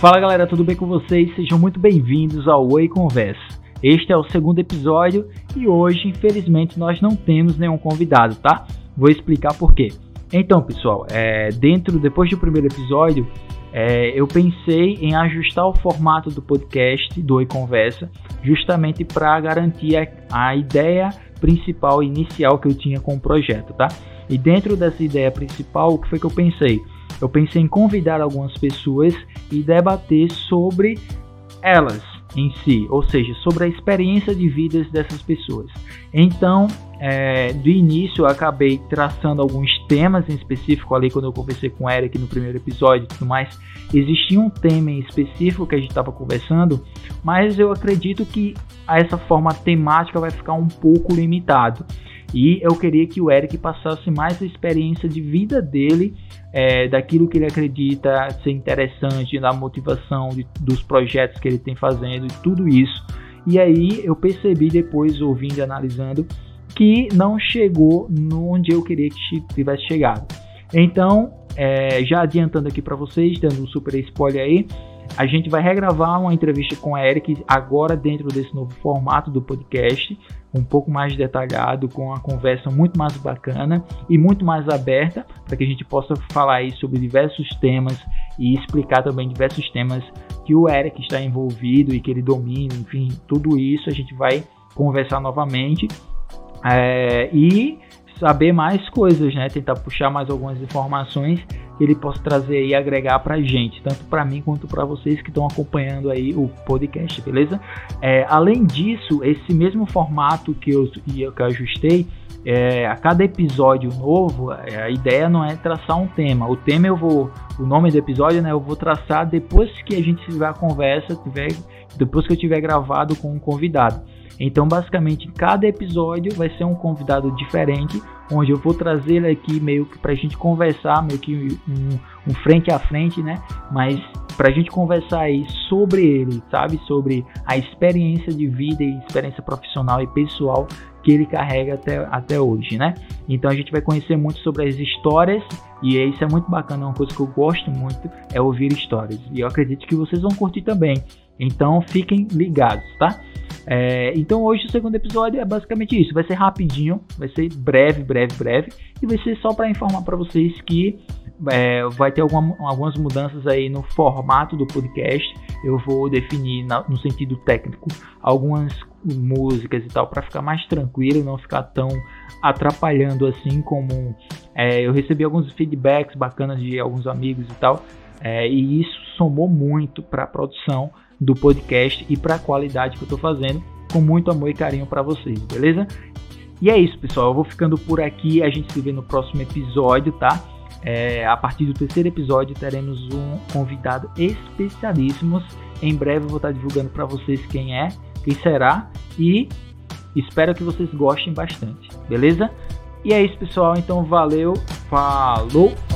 Fala galera, tudo bem com vocês? Sejam muito bem-vindos ao Oi Conversa. Este é o segundo episódio e hoje, infelizmente, nós não temos nenhum convidado, tá? Vou explicar por quê. Então, pessoal, é, dentro, depois do primeiro episódio, é, eu pensei em ajustar o formato do podcast do Oi Conversa, justamente para garantir a, a ideia principal inicial que eu tinha com o projeto, tá? E dentro dessa ideia principal, o que foi que eu pensei? Eu pensei em convidar algumas pessoas e debater sobre elas em si, ou seja, sobre a experiência de vidas dessas pessoas. Então, é, do início, eu acabei traçando alguns temas em específico ali quando eu conversei com o Eric no primeiro episódio e tudo mais. Existia um tema em específico que a gente estava conversando, mas eu acredito que essa forma temática vai ficar um pouco limitado. E eu queria que o Eric passasse mais a experiência de vida dele, é, daquilo que ele acredita ser interessante, da motivação de, dos projetos que ele tem fazendo e tudo isso. E aí eu percebi depois, ouvindo e analisando, que não chegou onde eu queria que tivesse chegado. Então, é, já adiantando aqui para vocês, dando um super spoiler aí, a gente vai regravar uma entrevista com a Eric agora dentro desse novo formato do podcast, um pouco mais detalhado, com uma conversa muito mais bacana e muito mais aberta, para que a gente possa falar aí sobre diversos temas e explicar também diversos temas que o Eric está envolvido e que ele domina, enfim, tudo isso a gente vai conversar novamente. É, e saber mais coisas, né? Tentar puxar mais algumas informações que ele possa trazer e agregar para gente, tanto para mim quanto para vocês que estão acompanhando aí o podcast, beleza? É, além disso, esse mesmo formato que eu, que eu ajustei, é, a cada episódio novo, é, a ideia não é traçar um tema. O tema eu vou, o nome do episódio, né? Eu vou traçar depois que a gente tiver a conversa, tiver, depois que eu tiver gravado com um convidado. Então, basicamente, cada episódio vai ser um convidado diferente, onde eu vou trazer ele aqui meio que para a gente conversar, meio que um, um, frente a frente, né? Mas para a gente conversar aí sobre ele, sabe? Sobre a experiência de vida e experiência profissional e pessoal que ele carrega até, até hoje, né? Então a gente vai conhecer muito sobre as histórias e isso é muito bacana, é uma coisa que eu gosto muito, é ouvir histórias. E eu acredito que vocês vão curtir também. Então fiquem ligados, tá? É, então hoje o segundo episódio é basicamente isso. Vai ser rapidinho, vai ser breve, breve, breve. E vai ser só para informar para vocês que é, vai ter alguma, algumas mudanças aí no formato do podcast. Eu vou definir na, no sentido técnico algumas músicas e tal para ficar mais tranquilo, não ficar tão atrapalhando assim como é, eu recebi alguns feedbacks bacanas de alguns amigos e tal. É, e isso somou muito para a produção do podcast e para a qualidade que eu estou fazendo, com muito amor e carinho para vocês, beleza? E é isso, pessoal. Eu vou ficando por aqui. A gente se vê no próximo episódio, tá? É, a partir do terceiro episódio teremos um convidado especialíssimo. Em breve eu vou estar divulgando para vocês quem é, quem será e espero que vocês gostem bastante, beleza? E é isso, pessoal. Então valeu, falou!